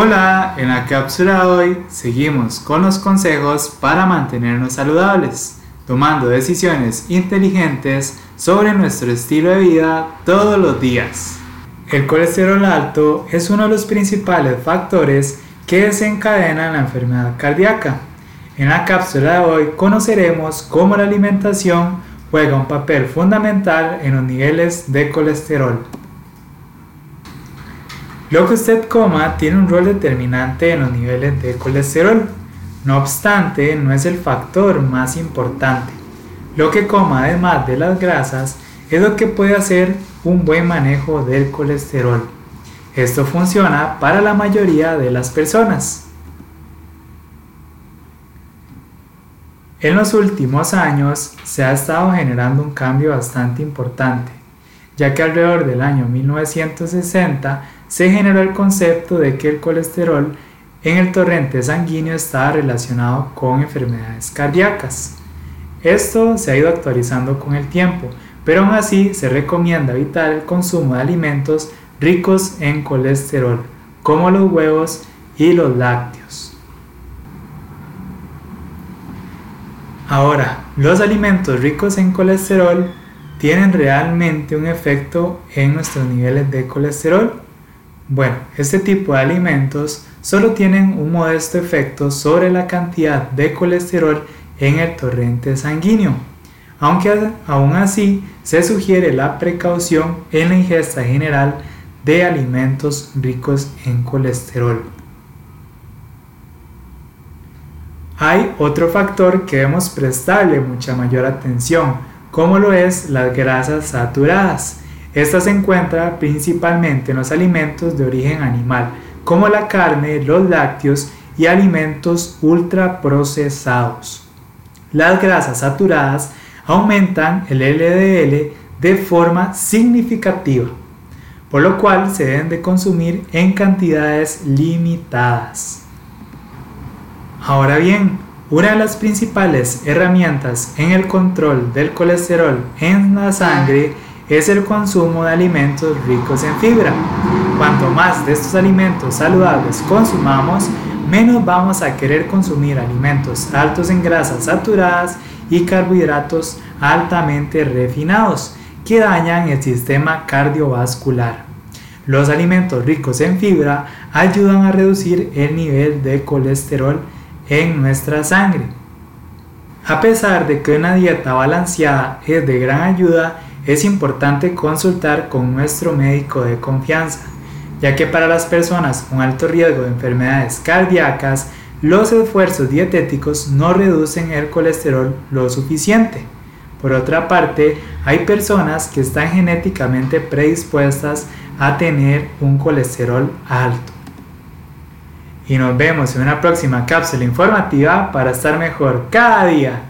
Hola, en la cápsula de hoy seguimos con los consejos para mantenernos saludables, tomando decisiones inteligentes sobre nuestro estilo de vida todos los días. El colesterol alto es uno de los principales factores que desencadenan la enfermedad cardíaca. En la cápsula de hoy conoceremos cómo la alimentación juega un papel fundamental en los niveles de colesterol. Lo que usted coma tiene un rol determinante en los niveles de colesterol. No obstante, no es el factor más importante. Lo que coma además de las grasas es lo que puede hacer un buen manejo del colesterol. Esto funciona para la mayoría de las personas. En los últimos años se ha estado generando un cambio bastante importante, ya que alrededor del año 1960 se generó el concepto de que el colesterol en el torrente sanguíneo estaba relacionado con enfermedades cardíacas. Esto se ha ido actualizando con el tiempo, pero aún así se recomienda evitar el consumo de alimentos ricos en colesterol, como los huevos y los lácteos. Ahora, los alimentos ricos en colesterol tienen realmente un efecto en nuestros niveles de colesterol. Bueno, este tipo de alimentos solo tienen un modesto efecto sobre la cantidad de colesterol en el torrente sanguíneo, aunque aún así se sugiere la precaución en la ingesta general de alimentos ricos en colesterol. Hay otro factor que debemos prestarle mucha mayor atención, como lo es las grasas saturadas. Esta se encuentra principalmente en los alimentos de origen animal, como la carne, los lácteos y alimentos ultraprocesados. Las grasas saturadas aumentan el LDL de forma significativa, por lo cual se deben de consumir en cantidades limitadas. Ahora bien, una de las principales herramientas en el control del colesterol en la sangre es el consumo de alimentos ricos en fibra. Cuanto más de estos alimentos saludables consumamos, menos vamos a querer consumir alimentos altos en grasas saturadas y carbohidratos altamente refinados que dañan el sistema cardiovascular. Los alimentos ricos en fibra ayudan a reducir el nivel de colesterol en nuestra sangre. A pesar de que una dieta balanceada es de gran ayuda, es importante consultar con nuestro médico de confianza, ya que para las personas con alto riesgo de enfermedades cardíacas, los esfuerzos dietéticos no reducen el colesterol lo suficiente. Por otra parte, hay personas que están genéticamente predispuestas a tener un colesterol alto y nos vemos en una próxima cápsula informativa para estar mejor cada día.